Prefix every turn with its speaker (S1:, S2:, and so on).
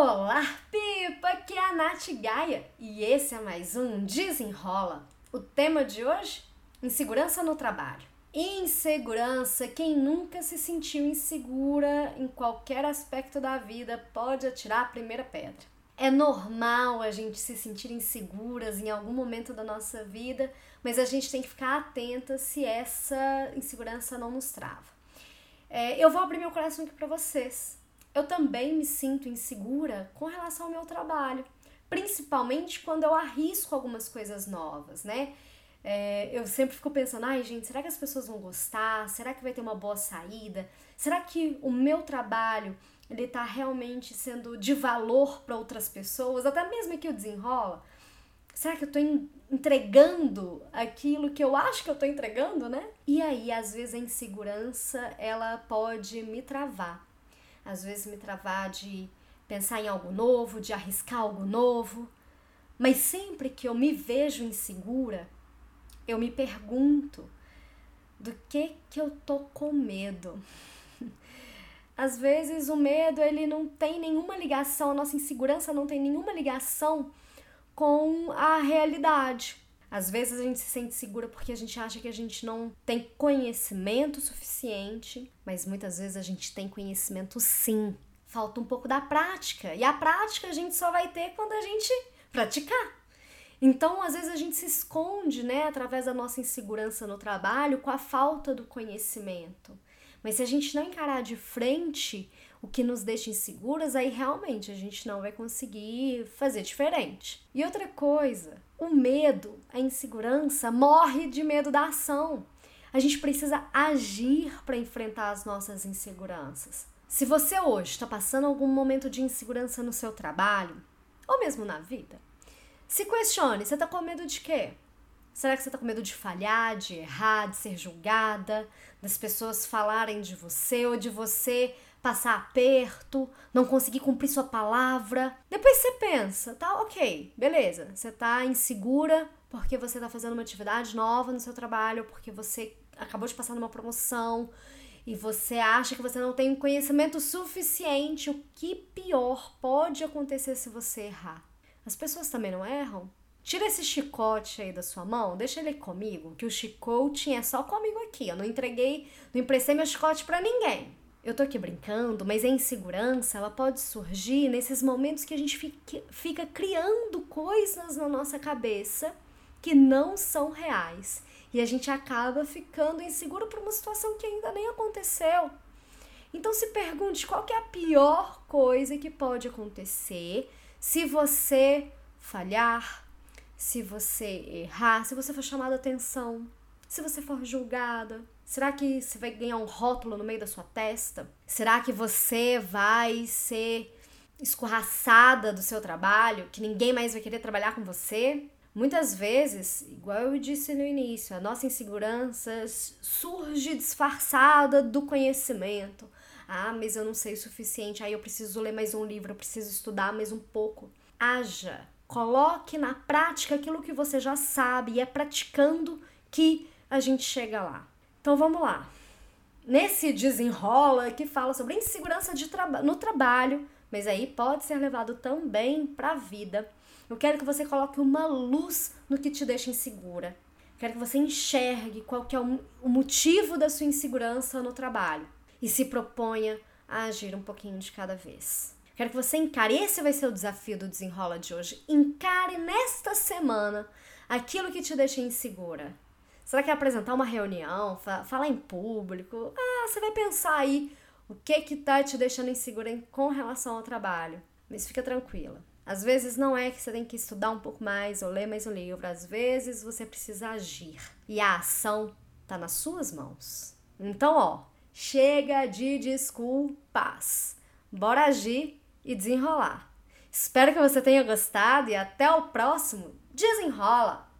S1: Olá, Pipa! Aqui é a Nath Gaia e esse é mais um Desenrola. O tema de hoje? Insegurança no trabalho. Insegurança, quem nunca se sentiu insegura em qualquer aspecto da vida pode atirar a primeira pedra. É normal a gente se sentir inseguras em algum momento da nossa vida, mas a gente tem que ficar atenta se essa insegurança não nos trava. É, eu vou abrir meu coração aqui para vocês eu também me sinto insegura com relação ao meu trabalho, principalmente quando eu arrisco algumas coisas novas, né? É, eu sempre fico pensando, ai gente, será que as pessoas vão gostar? Será que vai ter uma boa saída? Será que o meu trabalho ele tá realmente sendo de valor para outras pessoas? Até mesmo que eu desenrola. Será que eu tô entregando aquilo que eu acho que eu tô entregando, né? E aí, às vezes, a insegurança ela pode me travar às vezes me travar de pensar em algo novo, de arriscar algo novo. Mas sempre que eu me vejo insegura, eu me pergunto do que que eu tô com medo. Às vezes o medo ele não tem nenhuma ligação, a nossa insegurança não tem nenhuma ligação com a realidade. Às vezes a gente se sente segura porque a gente acha que a gente não tem conhecimento suficiente, mas muitas vezes a gente tem conhecimento sim. Falta um pouco da prática. E a prática a gente só vai ter quando a gente praticar. Então, às vezes a gente se esconde, né, através da nossa insegurança no trabalho com a falta do conhecimento. Mas se a gente não encarar de frente o que nos deixa inseguras, aí realmente a gente não vai conseguir fazer diferente. E outra coisa, o medo, a insegurança morre de medo da ação. A gente precisa agir para enfrentar as nossas inseguranças. Se você hoje está passando algum momento de insegurança no seu trabalho, ou mesmo na vida, se questione: você está com medo de quê? Será que você está com medo de falhar, de errar, de ser julgada, das pessoas falarem de você ou de você passar aperto, não conseguir cumprir sua palavra? Depois você pensa, tá ok, beleza, você tá insegura porque você tá fazendo uma atividade nova no seu trabalho, porque você acabou de passar numa promoção e você acha que você não tem conhecimento suficiente. O que pior pode acontecer se você errar? As pessoas também não erram? Tira esse chicote aí da sua mão, deixa ele comigo, que o chicote é só comigo aqui. Eu não entreguei, não emprestei meu chicote para ninguém. Eu tô aqui brincando, mas a insegurança ela pode surgir nesses momentos que a gente fica, fica criando coisas na nossa cabeça que não são reais. E a gente acaba ficando inseguro por uma situação que ainda nem aconteceu. Então se pergunte qual é a pior coisa que pode acontecer se você falhar, se você errar, se você for chamada atenção, se você for julgada? Será que você vai ganhar um rótulo no meio da sua testa? Será que você vai ser escorraçada do seu trabalho, que ninguém mais vai querer trabalhar com você? Muitas vezes, igual eu disse no início, a nossa insegurança surge disfarçada do conhecimento. Ah, mas eu não sei o suficiente, aí eu preciso ler mais um livro, eu preciso estudar mais um pouco. Haja Coloque na prática aquilo que você já sabe e é praticando que a gente chega lá. Então vamos lá. Nesse desenrola que fala sobre insegurança de traba no trabalho, mas aí pode ser levado também para a vida. Eu quero que você coloque uma luz no que te deixa insegura. Quero que você enxergue qual que é o motivo da sua insegurança no trabalho e se proponha a agir um pouquinho de cada vez. Quero que você encare, esse vai ser o desafio do desenrola de hoje. Encare nesta semana aquilo que te deixa insegura. Será que é apresentar uma reunião, falar em público? Ah, você vai pensar aí o que que tá te deixando insegura com relação ao trabalho. Mas fica tranquila. Às vezes não é que você tem que estudar um pouco mais ou ler mais um livro, às vezes você precisa agir. E a ação tá nas suas mãos. Então, ó, chega de desculpas. Bora agir e desenrolar. Espero que você tenha gostado e até o próximo Desenrola!